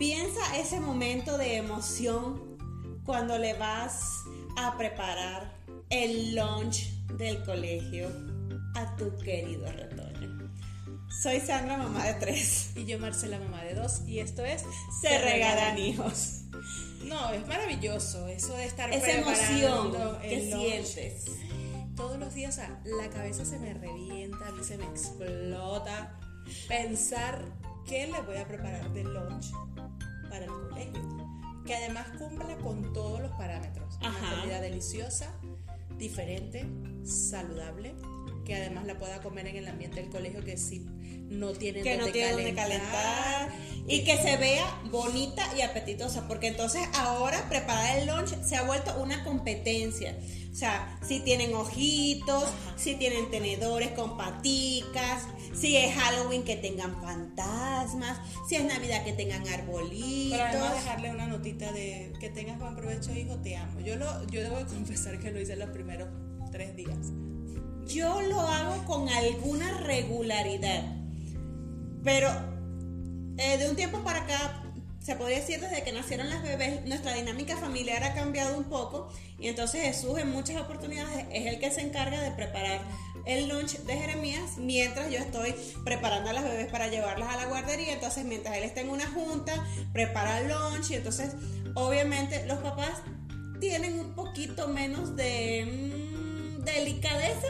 piensa ese momento de emoción cuando le vas a preparar el lunch del colegio a tu querido retoño. Soy Sandra, mamá de tres. Y yo, Marcela, mamá de dos. Y esto es Se regalan hijos. No, es maravilloso eso de estar Esa emoción que lunch. sientes. Todos los días, o sea, la cabeza se me revienta, a mí se me explota pensar qué le voy a preparar de lunch para el colegio. Que además cumpla con todos los parámetros. Ajá. Una comida deliciosa, diferente, saludable, que además la pueda comer en el ambiente del colegio que si no tienen que no donde tiene donde calentar y que se vea bonita y apetitosa, porque entonces ahora preparar el lunch se ha vuelto una competencia. O sea, si tienen ojitos, si tienen tenedores con paticas, si es Halloween que tengan fantasmas, si es Navidad que tengan arbolitos. Pero además dejarle una notita de que tengas buen provecho, hijo, te amo. Yo lo, yo debo de confesar que lo hice los primeros tres días. Yo lo hago con alguna regularidad, pero eh, de un tiempo para acá, se podría decir desde que nacieron las bebés, nuestra dinámica familiar ha cambiado un poco y entonces Jesús en muchas oportunidades es el que se encarga de preparar el lunch de Jeremías mientras yo estoy preparando a las bebés para llevarlas a la guardería, entonces mientras él está en una junta, prepara el lunch y entonces obviamente los papás tienen un poquito menos de mm, delicadeza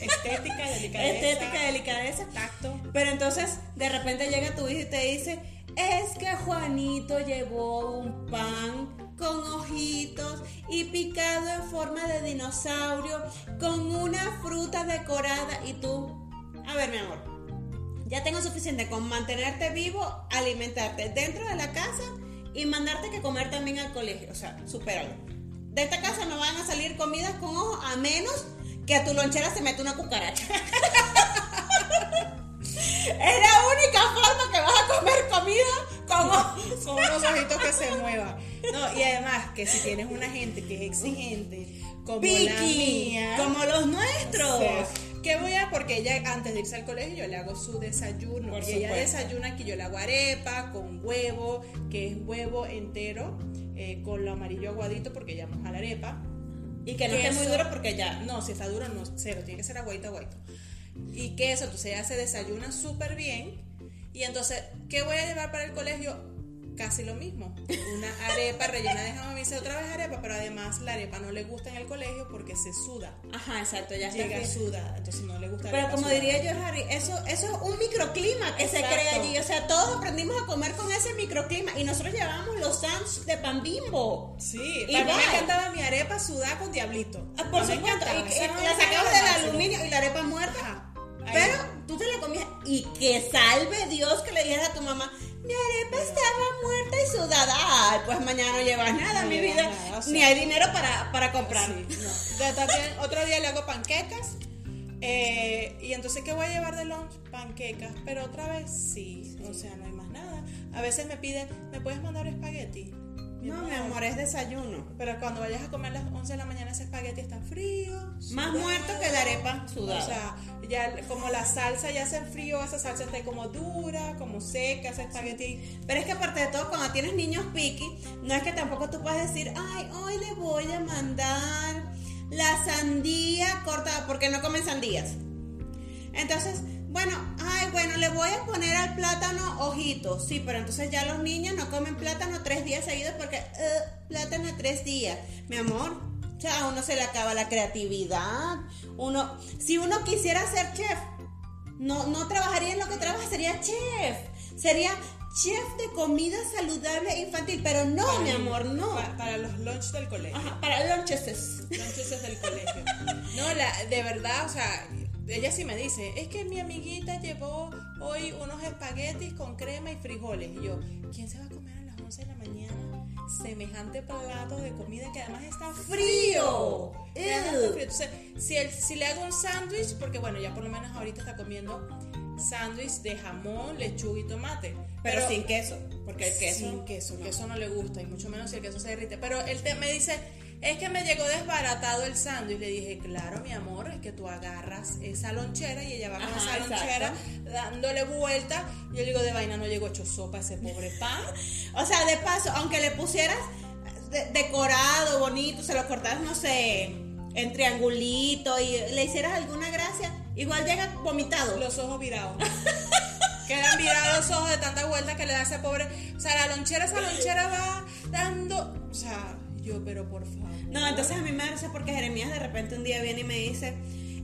Estética, delicadeza. estética, delicadeza. Tacto. Pero entonces de repente llega tu hijo y te dice, es que Juanito llevó un pan con ojitos y picado en forma de dinosaurio con una fruta decorada y tú, a ver mi amor, ya tengo suficiente con mantenerte vivo, alimentarte dentro de la casa y mandarte que comer también al colegio, o sea, supéralo. De esta casa no van a salir comidas con ojos a menos que a tu lonchera se mete una cucaracha. es la única forma que vas a comer comida con. Con unos ojitos que se muevan. No, y además que si tienes una gente que es exigente, como la mía. como los nuestros. Sí. ¿Qué voy a? Porque ella antes de irse al colegio yo le hago su desayuno. Por y ella desayuna que yo le hago arepa con huevo, que es huevo entero, eh, con lo amarillo aguadito porque ella moja la arepa. Y que no esté muy duro porque ya. No, si está duro, no, cero, tiene que ser aguadito, aguadito. Y queso, entonces ella se desayuna súper bien. Y entonces, ¿qué voy a llevar para el colegio? Casi lo mismo. Una arepa rellena de jamón. Me dice otra vez arepa, pero además la arepa no le gusta en el colegio porque se suda. Ajá, exacto, ya está. Llega sudada, entonces no le gusta Pero como sudada. diría yo, Harry, eso, eso es un microclima que se crea allí. O sea, todos aprendimos a comer con ese microclima. Y nosotros llevábamos los sándwiches de pan bimbo. Sí, Y para mí me encantaba mi arepa sudada con diablito. Ah, Por supuesto, encantaba, y, la sacabas del aluminio y la arepa muerta. Ajá. Pero tú te la comías y que salve Dios que le dijeras a tu mamá, mi arepa estaba muerta y sudada. Ay, pues mañana no llevas nada, No mi vida. nada, o sea. Ni hay dinero para, para comprar. Sí, no. Yo también, otro día le hago panquecas. eh, y entonces, ¿qué voy a llevar de lunch? Panquecas. Pero otra vez sí. O sea, no hay más nada. A veces me pide, ¿me puedes mandar espagueti? No, mi amor, es desayuno. Pero cuando vayas a comer a las 11 de la mañana, ese espagueti está frío. Más muerto que la arepa sudada. O sea, ya como la salsa ya se enfrió, esa salsa está como dura, como seca, ese espagueti. Pero es que aparte de todo, cuando tienes niños piqui, no es que tampoco tú puedes decir, ay, hoy le voy a mandar la sandía cortada, porque no comen sandías. Entonces, bueno, ay, bueno, le voy a poner al plátano ojitos. Sí, pero entonces ya los niños no comen plátano tres días seguidos porque, eh, plátano tres días. Mi amor, o sea, a uno se le acaba la creatividad. Uno, si uno quisiera ser chef, no, no trabajaría en lo que trabaja, sería chef. Sería chef de comida saludable infantil. Pero no, mi amor, no. Pa- para los lunch del colegio. Ajá, para lunches. Lunches desde el colegio. No, la, de verdad, o sea, ella sí me dice, es que mi amiguita llevó hoy unos espaguetis con crema y frijoles. Y yo, ¿quién se va a comer a las 11 de la mañana semejante plato de comida que además está frío? Frío. Entonces, si, el- si le hago un sándwich, porque bueno, ya por lo menos ahorita está comiendo sándwich de jamón, lechuga y tomate. Pero, sin queso. Porque el queso. Sin queso, el queso no le gusta y mucho menos si el queso se derrite. Pero él te- me dice, es que me llegó desbaratado el sándwich. Le dije, claro, mi amor, es que tú agarras esa lonchera y ella va con Ajá, esa lonchera dándole vuelta. Yo le digo, de vaina no llegó hecho sopa ese pobre pan. O sea, de paso, aunque le pusieras de- decorado, bonito, se lo cortaras, no sé, en triangulito y le hicieras alguna gracia, igual llega vomitado. Los ojos virados. Quedan virados los ojos de tanta vuelta que le da ese pobre. O sea, la lonchera, esa lonchera va dando. O sea, yo, pero por favor. No, entonces a mí me risa porque Jeremías de repente un día viene y me dice,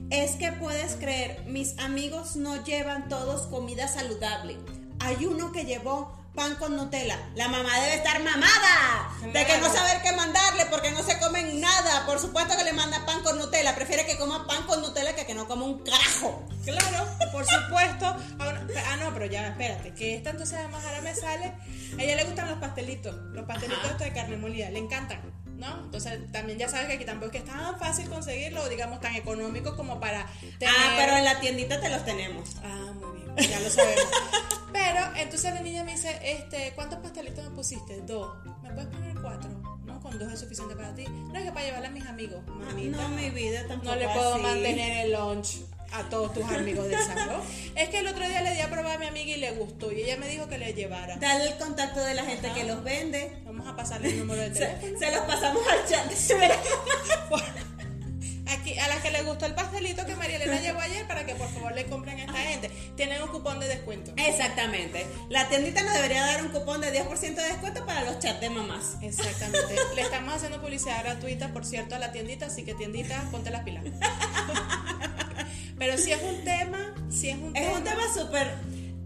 es que puedes creer, mis amigos no llevan todos comida saludable. Hay uno que llevó pan con Nutella. La mamá debe estar mamada de que no saber qué mandarle porque no se comen nada. Por supuesto que le manda pan con Nutella. Prefiere que coma pan con Nutella que que no coma un carajo. Claro, por supuesto. Ahora- ah, no, pero ya, espérate, que esta entonces además ahora me sale. A ella le gustan los pastelitos, los pastelitos estos de carne molida, le encantan, ¿no? Entonces también ya sabes que aquí tampoco es que es tan fácil conseguirlo, digamos, tan económico como para tener... Ah, pero en la tiendita te los tenemos. Ah, muy bien, ya lo sabemos. Pero entonces la niña me dice, este, ¿cuántos pastelitos me pusiste? Dos. ¿Me puedes poner cuatro? No, con dos es suficiente para ti. No es que para llevarle a mis amigos, mamita. No, mi vida tampoco No le puedo así. mantener el lunch a todos tus amigos del salón. Es que el otro día le di a probar a mi amiga y le gustó. Y ella me dijo que le llevara. Dale el contacto de la gente que los vende. Vamos a pasarle el número de teléfono. Se, se los pasamos al chat. Aquí, a las que les gustó el pastelito que María Elena llevó ayer para que por favor le compren a esta gente. Tienen un cupón de descuento. Exactamente. La tiendita nos debería dar un cupón de 10% de descuento para los chats de mamás. Exactamente. Le estamos haciendo publicidad gratuita, por cierto, a la tiendita, así que tiendita, ponte las pilas. Pero si es un tema, si es un Es tema. un tema súper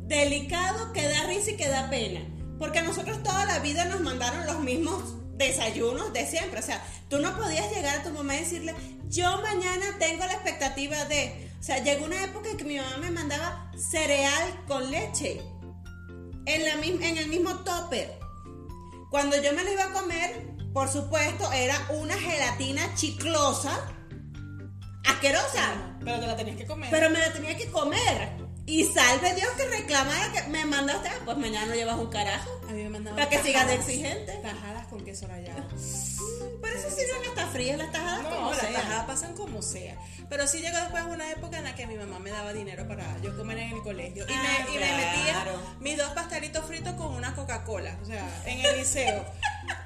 delicado que da risa y que da pena. Porque nosotros toda la vida nos mandaron los mismos desayunos de siempre. O sea, tú no podías llegar a tu mamá y decirle, yo mañana tengo la expectativa de... O sea, llegó una época en que mi mamá me mandaba cereal con leche. En, la, en el mismo topper. Cuando yo me lo iba a comer, por supuesto, era una gelatina chiclosa, asquerosa. Pero te la tenías que comer. Pero me la tenía que comer. Y salve Dios que reclamara que me mandaste, ah, pues mañana no llevas un carajo. a mí me mandaban Para que sigas de exigente. Tajadas con queso rallado. Pero eso sirven hasta frías las tajadas No, como las sea. tajadas pasan como sea. Pero sí llegó después una época en la que mi mamá me daba dinero para yo comer en el colegio. Y, Ah, me, y me metía mis dos pastelitos fritos con una Coca-Cola. O sea, en el liceo.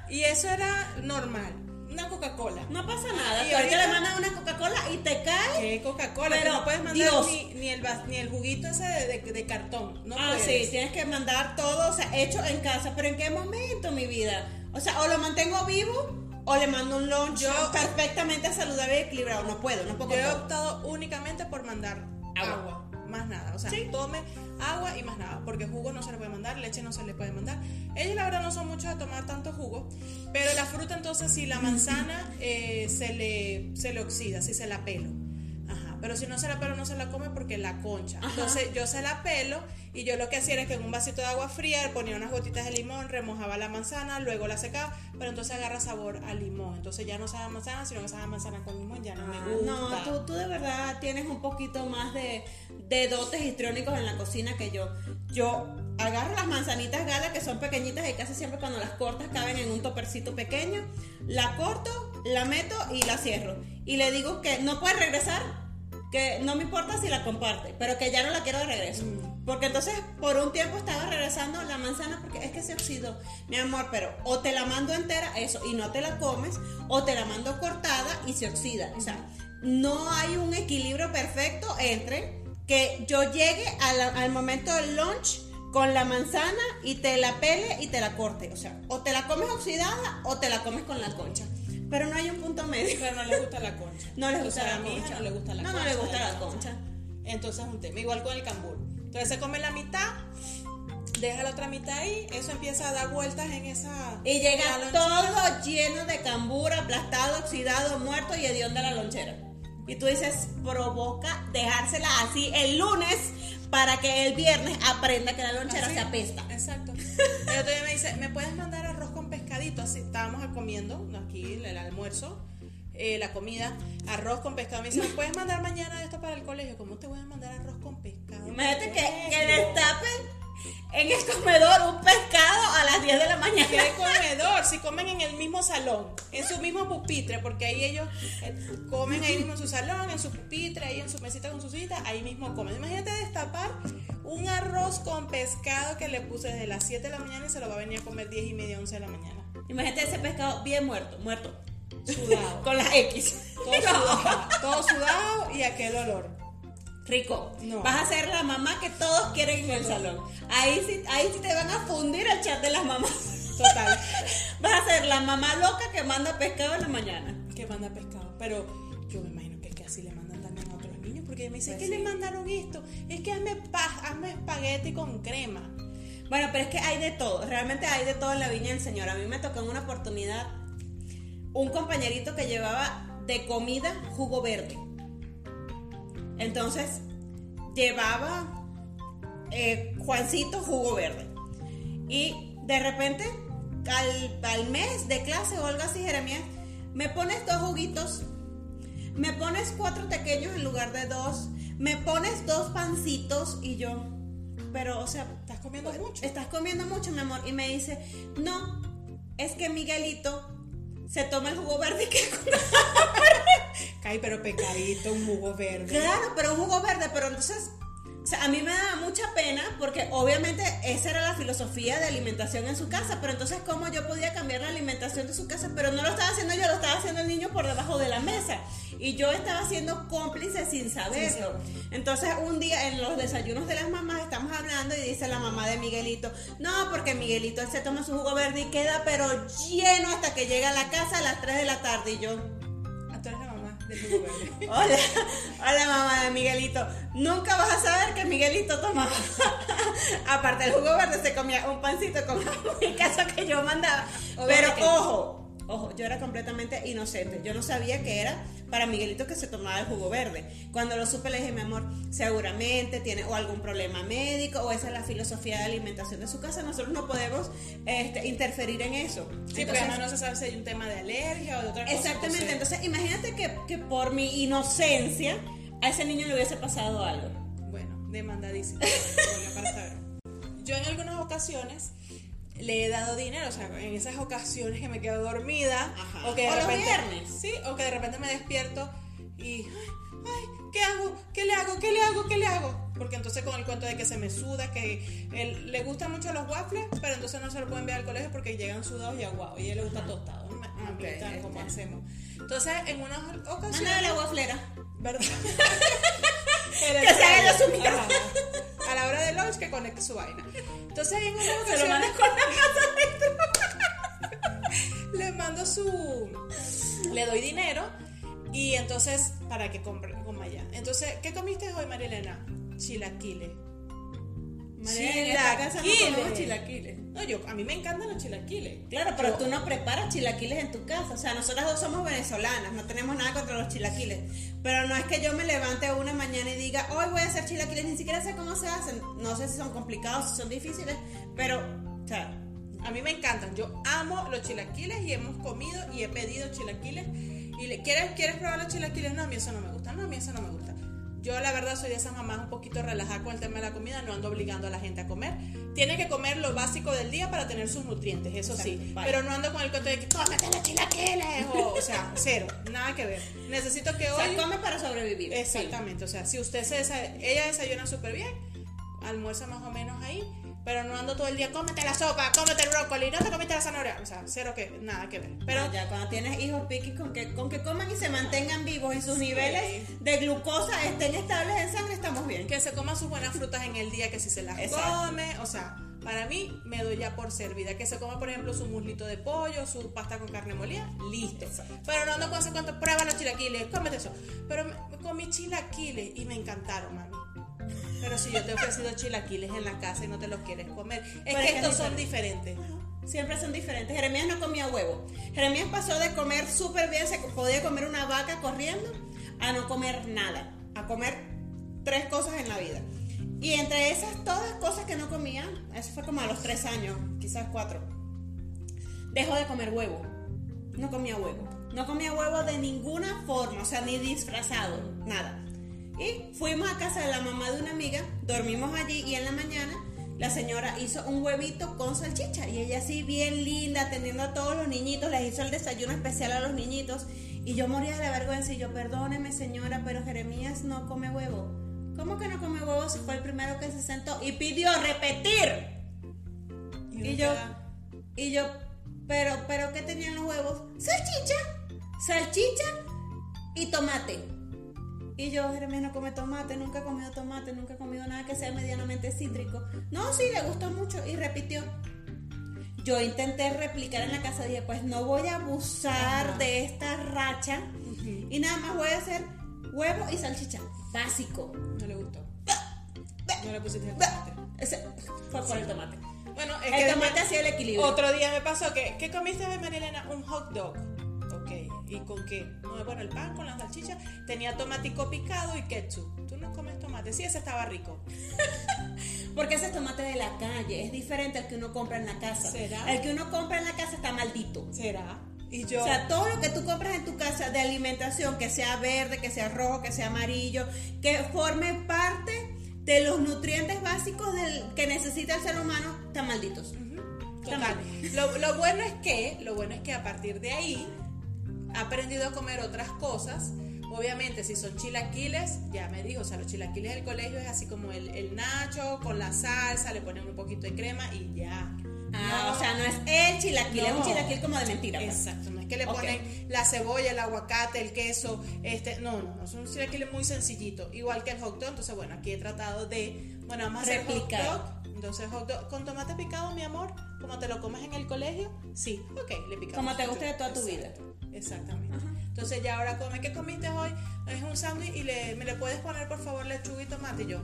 y eso era normal. Una Coca-Cola. No pasa nada. Y ahorita le mandan una Coca-Cola y te cae. ¿Qué Coca-Cola? Pero, no puedes mandar ni, ni el, ni el juguito ese de, de- de cartón. No ah, puedes. sí, tienes que mandar todo, o sea, hecho en casa. Pero ¿en qué momento, mi vida? O sea, o lo mantengo vivo o le mando un lunch Yo- perfectamente saludable y equilibrado. No puedo, no puedo Yo he optado únicamente por mandar Agua. agua. Sea, Sí. tome agua y más nada. Porque jugo no se le puede mandar, leche no se le puede mandar. Ellos, la verdad, no son muchos de tomar tanto jugo. Pero la fruta, entonces, si la manzana eh, se, le, se le oxida, si se la pelo. Pero si no se la pelo, no se la come porque la concha. Ajá. Entonces, yo se la pelo y yo lo que hacía era que en un vasito de agua fría ponía unas gotitas de limón, remojaba la manzana, luego la secaba, pero entonces agarra sabor a limón. Entonces ya no sabe a manzana, sino que sabe a manzana con limón, ya no me gusta. No, tú, tú de verdad tienes un poquito más de, de dotes histriónicos en la cocina que yo. Yo agarro las manzanitas gala que son pequeñitas y casi siempre cuando las cortas caben en un topercito pequeño. La corto, la meto y la cierro. Y le digo que no puede regresar, que no me importa si la comparte, pero que ya no la quiero de regreso. Porque entonces por un tiempo estaba regresando la manzana porque es que se oxidó. Mi amor, pero o te la mando entera, eso, y no te la comes, o te la mando cortada y se oxida. O sea, no hay un equilibrio perfecto entre que yo llegue a la- al momento del lunch con la manzana y te la pele y te la corte. O sea, o te la comes oxidada o te la comes con la concha. Pero no hay un punto medio. Pero no le gusta la concha. No les gusta la concha. no le gusta la No, concha. no le gusta la concha. Entonces es un tema. Igual con el cambur. Entonces se come la mitad, deja la otra mitad ahí, eso empieza a dar vueltas en esa. Y llega todo lleno de cambur, aplastado, oxidado, muerto y hediondo de la lonchera. Y tú dices, provoca dejársela así el lunes para que el viernes aprenda que la lonchera Así. se apesta. Exacto. El otro día me dice, ¿me puedes mandar pescadito? Así estábamos comiendo, aquí el almuerzo, eh, la comida, arroz con pescado. Me dice, ¿me puedes mandar mañana esto para el colegio? ¿Cómo te voy a mandar arroz con pescado? Imagínate que, que destapen en el comedor un pescado a las 10 de la mañana. ¿Qué comedor? Si comen en el mismo salón, en su mismo pupitre, porque ahí ellos eh, comen ahí mismo en su salón, en su pupitre, ahí en su mesita con su cita, ahí mismo comen. Imagínate destapar un arroz con pescado que le puse desde las 7 de la mañana y se lo va a venir a comer 10 y media, 11 de la mañana. Imagínate ese pescado bien muerto, muerto. Sudado. Con las X. Todo sudado, todo sudado y aquel olor. Rico. No. Vas a ser la mamá que todos quieren en el salón. Ahí sí, ahí sí te van a fundir el chat de las mamás. Total. Vas a ser la mamá loca que manda pescado en la mañana. que manda pescado. Pero yo me imagino que es que así le mandan también a otros niños, porque me dicen, Pues ¿qué sí. le mandaron esto? Es que hazme, pa- hazme espagueti con crema. Bueno, pero es que hay de todo, realmente hay de todo en la viña del Señor. A mí me tocó en una oportunidad un compañerito que llevaba de comida jugo verde. Entonces, llevaba eh, Juancito jugo verde. Y de repente, al, al mes de clase o algo así, Jeremías, me pones dos juguitos, me pones cuatro pequeños en lugar de dos, me pones dos pancitos y yo, pero, o sea, ¿Estás comiendo mucho? estás comiendo mucho, mi amor. Y me dice, no, es que Miguelito se toma el jugo verde que Caí, pero pecadito, un jugo verde. Claro, pero un jugo verde, pero entonces, o sea, a mí me da mucha pena porque obviamente esa era la filosofía de alimentación en su casa, pero entonces cómo yo podía cambiar la alimentación de su casa, pero no lo estaba haciendo yo, lo estaba haciendo el niño por debajo de la mesa. Y yo estaba siendo cómplice sin saberlo. Entonces un día en los desayunos de las mamás estamos hablando y dice la mamá de Miguelito, no, porque Miguelito él se toma su jugo verde y queda pero lleno hasta que llega a la casa a las 3 de la tarde y yo... del jugo verde. Hola, hola mamá de Miguelito. Nunca vas a saber que Miguelito tomaba. Aparte del jugo verde se comía un pancito con jamón y queso que yo mandaba. Pero ojo, ojo, yo era completamente inocente. Yo no sabía que era para Miguelito que se tomaba el jugo verde. Cuando lo supe le dije, mi amor, seguramente tiene o algún problema médico o esa es la filosofía de alimentación de su casa. Nosotros no podemos este, interferir en eso. Sí, porque Entonces, además no se sabe si hay un tema de alergia o de otra cosa. Exactamente, entonces- entonces imagínate que, que por mi inocencia a ese niño le hubiese pasado algo. Bueno, demandadísimo. Yo en algunas ocasiones le he dado dinero, o sea, en esas ocasiones que me quedo dormida Ajá. o que de O los repente viernes. sí, o que de repente me despierto y ay, ay, ¿qué hago? ¿Qué le hago? ¿Qué le hago? ¿Qué le hago? Porque entonces con el cuento de que se me suda, que él, le gustan mucho los waffles, pero entonces no se lo pueden enviar al colegio porque llegan sudados y aguados y a él le gusta tostado. Mamita, Ok, ¿cómo este. hacemos? Entonces, en unas ocasiones Mándale la guaflera. ¿Verdad? Que se haga yo su. A la hora del lunch que conecte su vaina. Entonces en una lo ocasión mandas con la le mando su le doy dinero y entonces para que compre coma allá. Entonces, ¿qué comiste hoy, María Elena? Chilaquiles. Chilaquiles. chilaquiles. No, yo a mí me encantan los chilaquiles. Claro, pero Yo- tú no preparas chilaquiles en tu casa. O sea, nosotras dos somos venezolanas, no tenemos nada contra los chilaquiles. Pero no es que yo me levante una mañana y diga, hoy voy a hacer chilaquiles, ni siquiera sé cómo se hacen. No sé si son complicados, si son difíciles, pero, o sea, A mí me encantan. Yo amo los chilaquiles y hemos comido y he pedido chilaquiles. Y le, ¿quieres, ¿Quieres probar los chilaquiles? No, a mí eso no me gusta. No, a mí eso no me gusta. Yo la verdad soy de esas mamás un poquito relajada con el tema de la comida, no ando obligando a la gente a comer. Tiene que comer lo básico del día para tener sus nutrientes, eso sí. Vale. Pero no ando con el cuento de que cómete los chilaquiles. O, o sea, cero, nada que ver. Necesito que o hoy... sea, come para sobrevivir. Exactamente, o sea, si usted se ella desayuna súper bien, almuerza más o menos ahí, pero no ando todo el día, cómete la sopa, cómete el brócoli, no te comiste la zanahoria, o sea, cero que, nada que ver. Pero ya cuando tienes hijos piquis con que, con que coman y se mantengan vivos y sus niveles de glucosa estén estables en sangre, estamos bien. que se coman sus buenas frutas en el día, que si se las Exacto. come, o sea, para mí me doy ya por servida. Que se coma, por ejemplo, su muslito de pollo, su pasta con carne molida, listo. Exacto. Pero no ando con ese cuento, prueba los chilaquiles, cómete eso. Pero me- comí chilaquiles y me encantaron, mami. Pero si yo te he ofrecido chilaquiles en la casa y no te los quieres comer, es Pero que es que estos es son diferentes. Siempre son diferentes. Jeremías no comía huevo. Jeremías pasó de comer súper bien, se podía comer una vaca corriendo, a no comer nada. A comer tres cosas en la vida. Y entre esas todas cosas que no comía, eso fue como a los tres años, quizás cuatro, dejó de comer huevo. No comía huevo. No comía huevo de ninguna forma, o sea, ni disfrazado, nada. Y fuimos a casa de la mamá de una amiga, dormimos allí y en la mañana la señora hizo un huevito con salchicha y ella así bien linda, atendiendo a todos los niñitos, les hizo el desayuno especial a los niñitos y yo moría de vergüenza y yo, perdóneme señora, pero Jeremías no come huevo. ¿Cómo que no come huevo si fue el primero que se sentó y pidió repetir? Y, yo, y yo, pero, pero ¿qué tenían los huevos? Salchicha, salchicha y tomate. Y yo, Jeremías no come tomate, nunca ha comido tomate, nunca ha comido nada que sea medianamente cítrico. No, sí, le gustó mucho y repitió. Yo intenté replicar en la casa, dije, pues no voy a abusar de esta racha y nada más voy a hacer huevo y salchicha. Básico. No le gustó. No le pusiste el tomate. Ese fue por el tomate. Bueno, es El que tomate hacía el equilibrio. Otro día me pasó que, ¿qué comiste de María Elena? Un hot dog. ¿Y con qué? No, bueno, el pan con la salchicha tenía tomatico picado y ketchup. ¿Tú no comes tomate? Sí, ese estaba rico. Porque ese es tomate de la calle, es diferente al que uno compra en la casa. ¿Será? El que uno compra en la casa está maldito. ¿Será? Y yo... O sea, todo lo que tú compras en tu casa de alimentación, que sea verde, que sea rojo, que sea amarillo, que forme parte de los nutrientes básicos del, que necesita el ser humano, están malditos. Están Total. mal. Lo, lo bueno es que, lo bueno es que a partir de ahí ha aprendido a comer otras cosas. Obviamente, si son chilaquiles, ya me dijo, o sea, los chilaquiles del colegio es así como el, el nacho con la salsa, le ponen un poquito de crema y ya. Ah, No. o sea, no es el chilaquil, es un chilaquil como de mentira. pues. Exacto, no es que le ponen la cebolla, el aguacate, el queso, este, no, no, no, son chilaquiles muy sencillitos, igual que el hot dog, entonces bueno, aquí he tratado de, bueno, vamos a hacer Replicar. hot dog, entonces hot dog con tomate picado, mi amor, como te lo comes en el colegio, sí, ok, le picamos. Como te guste de toda tu vida. Exactamente. Entonces ya ahora come, ¿qué comiste hoy? Es un sándwich y le, me le puedes poner por favor lechuga y tomate y yo.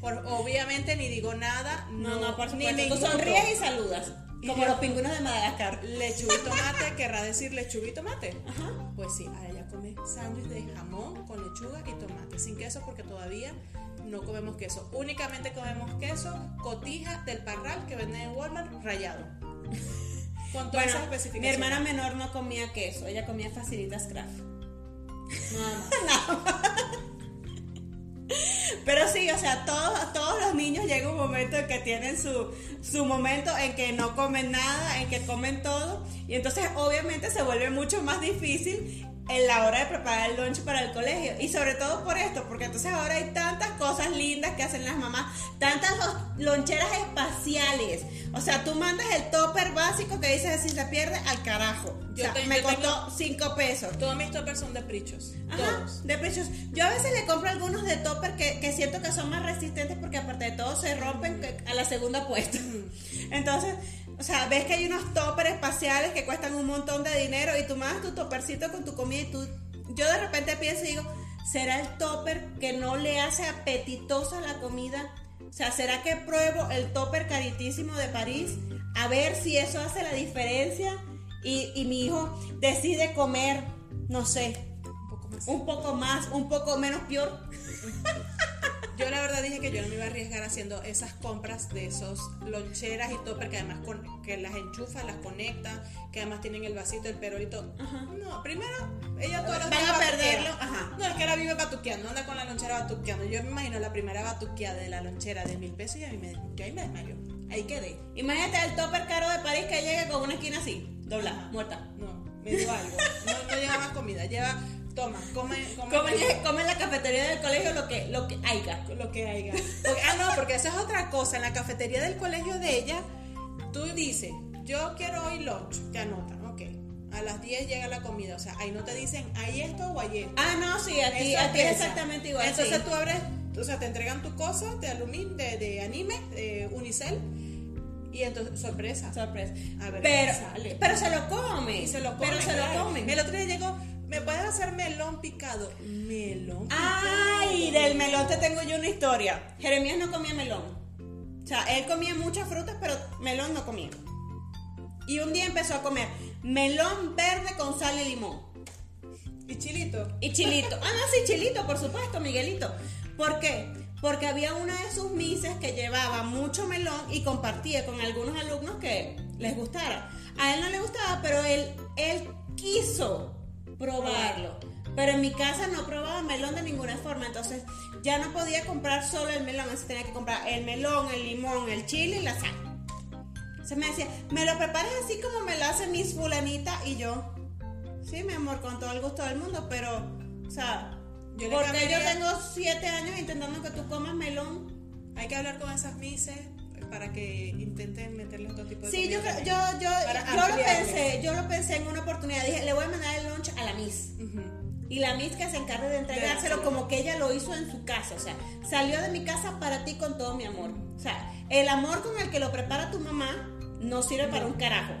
Por, obviamente ni digo nada, No, no, por ni supuesto. Tú sonríes y saludas. Y Como yo- los pingüinos de Madagascar. Lechuga y tomate, querrá decir lechuga y tomate. Ajá. Pues sí, ahora ya come sándwich de jamón con lechuga y tomate, sin queso porque todavía no comemos queso. Únicamente comemos queso cotija del parral que venden en Walmart rayado. Con todas Bueno, esas mi hermana menor no comía queso, ella comía facilitas craft. Nada más. Pero sí, o sea, todos, todos los niños llega un momento en que tienen su, su momento en que no comen nada, en que comen todo. Y entonces obviamente se vuelve mucho más difícil en la hora de preparar el lunch para el colegio. Y sobre todo por esto, porque entonces ahora hay tantas cosas lindas que hacen las mamás, tantas lo- loncheras espaciales. O sea, tú mandas el topper básico que dices si se pierde al carajo. O Yo sea, te- me yo costó tengo- 5 pesos. Todos mis toppers son de prichos. Ajá, Todos. de precios. Yo a veces le compro algunos de topper que, que siento que son más resistentes porque aparte de todo se rompen que- a la segunda puesta. Entonces, o sea, ves que hay unos toppers espaciales que cuestan un montón de dinero y tú mandas tu toppercito con tu comida y tú... Yo de repente pienso y digo, ¿será el topper que no le hace apetitosa la comida? O sea, ¿será que pruebo el topper caritísimo de París? A ver si eso hace la diferencia y, y mi hijo decide comer, no sé, Un poco más. un poco más, un poco menos peor. Dije que yo no me iba a arriesgar haciendo esas compras de esos loncheras y topper que además con, que las enchufa, las conecta, que además tienen el vasito, el perolito. No, primero ella todos los Van a perderlo, ajá. No, es que la vive batuqueando, anda con la lonchera batuqueando. Yo me imagino la primera batuqueada de la lonchera de mil pesos y a mí me, yo ahí me desmayo. Ahí quedé. Imagínate el topper caro de París que llegue con una esquina así, doblada, muerta. No, me dio algo. No, no lleva más comida, lleva, toma, come, come, Come, come en la cafetería del colegio lo que, lo que haya. lo que haya. Porque- ah, no, porque esa es otra cosa. En la cafetería del colegio de ella, tú dices, yo quiero hoy lunch, te anotan, ok. A las 10 llega la comida, o sea, ahí no te dicen, hay esto o hay esto. Ah, no, sí, aquí, aquí es exactamente igual. Entonces sí. tú abres, o sea, te entregan tu cosa de aluminio, de, de anime, de unicel, y entonces, sorpresa. Sorpresa. A ver pero, sale. pero se lo come. Y se lo comen. Pero se lo comen. El otro día llegó, ¿me puedes hacer melón picado? Melón Ay, picado. del melón te tengo yo una historia. Jeremías no comía melón. O sea, él comía muchas frutas, pero melón no comía. Y un día empezó a comer melón verde con sal y limón. Y chilito. Y chilito. Ah, no, sí, chilito, por supuesto, Miguelito. ¿Por qué? Porque había una de sus mises que llevaba mucho melón y compartía con algunos alumnos que les gustara. A él no le gustaba, pero él, él quiso probarlo. Pero en mi casa no probaba melón de ninguna forma, entonces ya no podía comprar solo el melón, así tenía que comprar el melón, el limón, el chile y la sal. Se me decía, ¿me lo preparas así como me lo hace mis fulanita? Y yo, sí, mi amor, con todo el gusto del mundo, pero, o sea, Yo porque yo tengo siete años intentando que tú comas melón. Hay que hablar con esas mises para que intenten meterle otro tipo de Sí, yo, creo- yo, yo, yo lo pensé, yo lo pensé en una oportunidad. Dije, le voy a mandar el lunch a la Miss. Ujú. Y la Miss que se encargue de entregárselo como que ella lo hizo en su casa. O sea, salió de mi casa para ti con todo mi amor. O sea, el amor con el que lo prepara tu mamá no sirve para un carajo.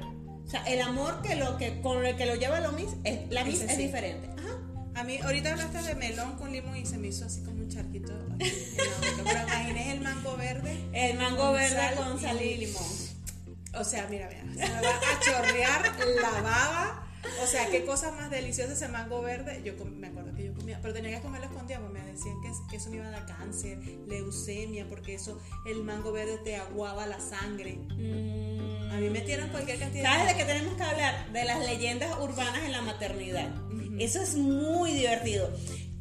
O sea, el amor que lo que con el que lo lleva la Miss, es, la Miss es diferente. A mí, ahorita hablaste de melón con limón y se me hizo así como un charquito. Pero imaginé el mango verde. El mango Con verde sal con sal y limón. O sea, mira, mira, se me va a chorrear la baba. O sea, qué cosa más deliciosa ese mango verde. Yo me acuerdo que yo comía, pero tenía que comerlo escondido porque me decían que, que eso me iba a dar cáncer, leucemia, porque eso, el mango verde te aguaba la sangre. A mí me tiran cualquier cantidad ¿Sabes de qué tenemos que hablar? De las leyendas urbanas en la maternidad. Eso es muy divertido.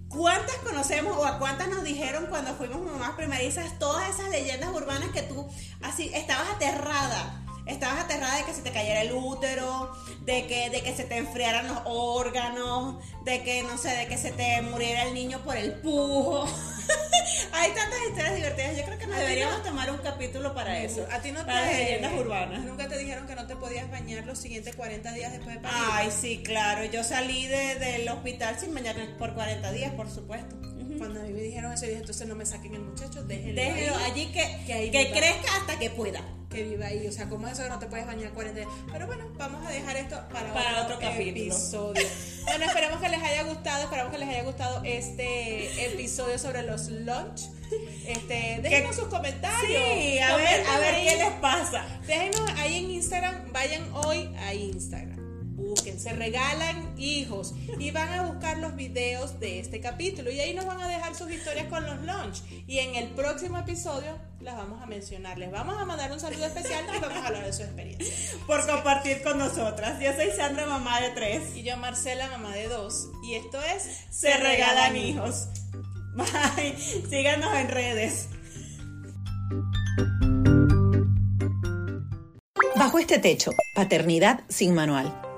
¿Cuántas conocemos o a cuántas nos dijeron cuando fuimos mamás primerizas todas esas leyendas urbanas que tú así estabas aterrada? Estabas aterrada de que se te cayera el útero, de que, de que se te enfriaran los órganos, de que, no sé, de que se te muriera el niño por el pujo. Hay tantas historias divertidas. Yo creo que nos deberíamos no- tomar un capítulo para eso. A ti no te para leyendas urbanas. Nunca te dijeron que no te podías bañar los siguientes 40 días después de parir. Ay, sí, claro. Yo salí de- del hospital sin bañarme por 40 días, por supuesto. Cuando a mí me dijeron eso, yo dije, entonces no me saquen el muchacho, déjenlo, Déjelo ahí, allí que, que crezca hasta que pueda. que viva ahí. O sea, ¿cómo es eso que no te puedes bañar 40 días? Pero bueno, vamos a dejar esto para, Para otro capítulo. episodio. bueno, esperamos que les haya gustado, esperamos que les haya gustado este episodio sobre los lunch. Este, déjenos sus comentarios. Sí, a ver, a ver ahí. qué les pasa. Déjenos ahí en Instagram, vayan hoy a Instagram. Busquen, se regalan hijos y van a buscar los videos de este capítulo y ahí nos van a dejar sus historias con los lunch y en el próximo episodio las vamos a mencionar. Les vamos a mandar un saludo especial y vamos a hablar de su experiencia. Por compartir con nosotras. Yo soy Sandra, mamá de tres. Y yo Marcela, mamá de dos y esto es Se regalan hijos. Bye. Síganos en redes. Bajo este techo, Paternidad sin Manual.